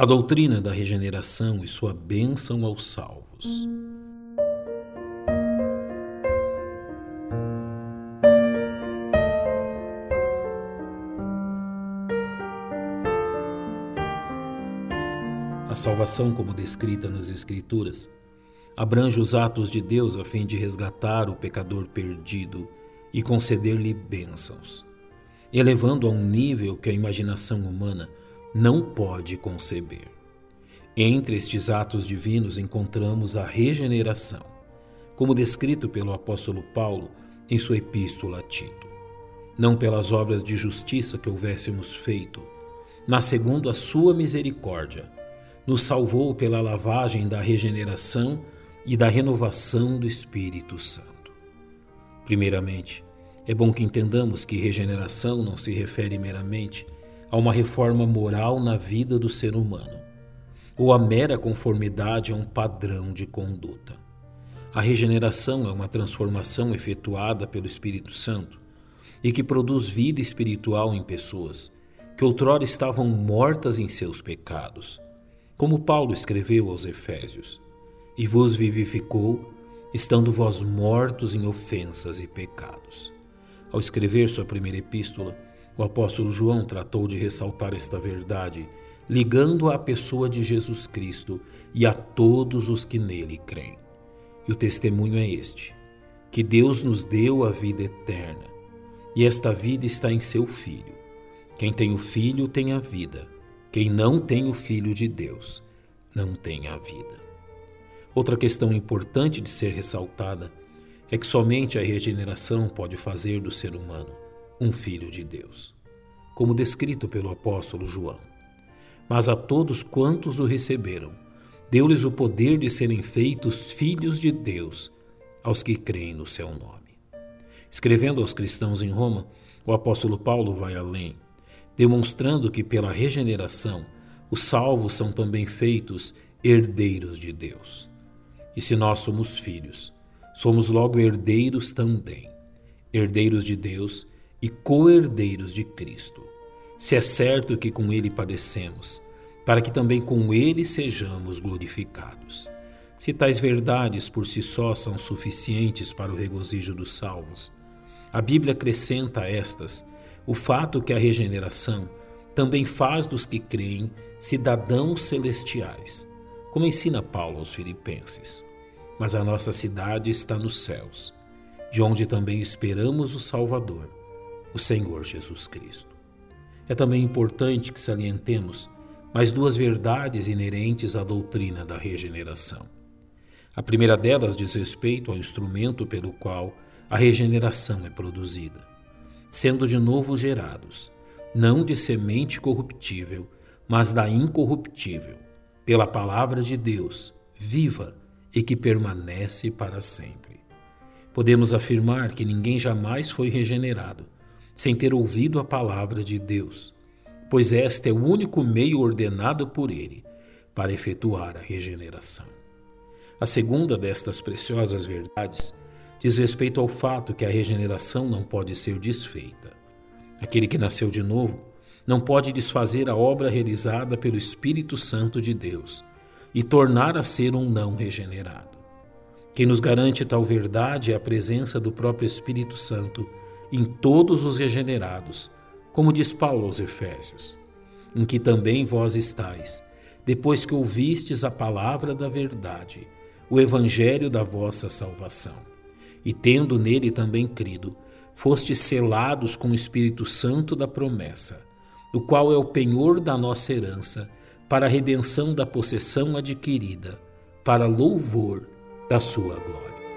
A doutrina da regeneração e sua bênção aos salvos. A salvação, como descrita nas Escrituras, abrange os atos de Deus a fim de resgatar o pecador perdido e conceder-lhe bênçãos, elevando a um nível que a imaginação humana não pode conceber. Entre estes atos divinos encontramos a regeneração, como descrito pelo apóstolo Paulo em sua epístola a Tito. Não pelas obras de justiça que houvéssemos feito, mas segundo a sua misericórdia, nos salvou pela lavagem da regeneração e da renovação do Espírito Santo. Primeiramente, é bom que entendamos que regeneração não se refere meramente a uma reforma moral na vida do ser humano, ou a mera conformidade a um padrão de conduta. A regeneração é uma transformação efetuada pelo Espírito Santo e que produz vida espiritual em pessoas que outrora estavam mortas em seus pecados como Paulo escreveu aos Efésios: E vos vivificou, estando vós mortos em ofensas e pecados. Ao escrever sua primeira epístola, o apóstolo João tratou de ressaltar esta verdade, ligando-a à pessoa de Jesus Cristo e a todos os que nele creem. E o testemunho é este: que Deus nos deu a vida eterna, e esta vida está em seu Filho. Quem tem o Filho tem a vida. Quem não tem o Filho de Deus não tem a vida. Outra questão importante de ser ressaltada é que somente a regeneração pode fazer do ser humano um filho de Deus, como descrito pelo apóstolo João. Mas a todos quantos o receberam, deu-lhes o poder de serem feitos filhos de Deus aos que creem no seu nome. Escrevendo aos cristãos em Roma, o apóstolo Paulo vai além demonstrando que pela regeneração os salvos são também feitos herdeiros de Deus. E se nós somos filhos, somos logo herdeiros também, herdeiros de Deus e co-herdeiros de Cristo. Se é certo que com Ele padecemos, para que também com Ele sejamos glorificados. Se tais verdades por si só são suficientes para o regozijo dos salvos, a Bíblia acrescenta a estas o fato que a regeneração também faz dos que creem cidadãos celestiais, como ensina Paulo aos Filipenses. Mas a nossa cidade está nos céus, de onde também esperamos o Salvador, o Senhor Jesus Cristo. É também importante que salientemos mais duas verdades inerentes à doutrina da regeneração. A primeira delas diz respeito ao instrumento pelo qual a regeneração é produzida sendo de novo gerados, não de semente corruptível, mas da incorruptível, pela palavra de Deus, viva e que permanece para sempre. Podemos afirmar que ninguém jamais foi regenerado sem ter ouvido a palavra de Deus, pois este é o único meio ordenado por Ele para efetuar a regeneração. A segunda destas preciosas verdades diz respeito ao fato que a regeneração não pode ser desfeita. Aquele que nasceu de novo não pode desfazer a obra realizada pelo Espírito Santo de Deus e tornar a ser um não regenerado. Quem nos garante tal verdade é a presença do próprio Espírito Santo em todos os regenerados, como diz Paulo aos Efésios, em que também vós estáis, depois que ouvistes a palavra da verdade, o evangelho da vossa salvação e tendo nele também crido, fostes selados com o Espírito Santo da promessa, o qual é o penhor da nossa herança, para a redenção da possessão adquirida, para louvor da sua glória.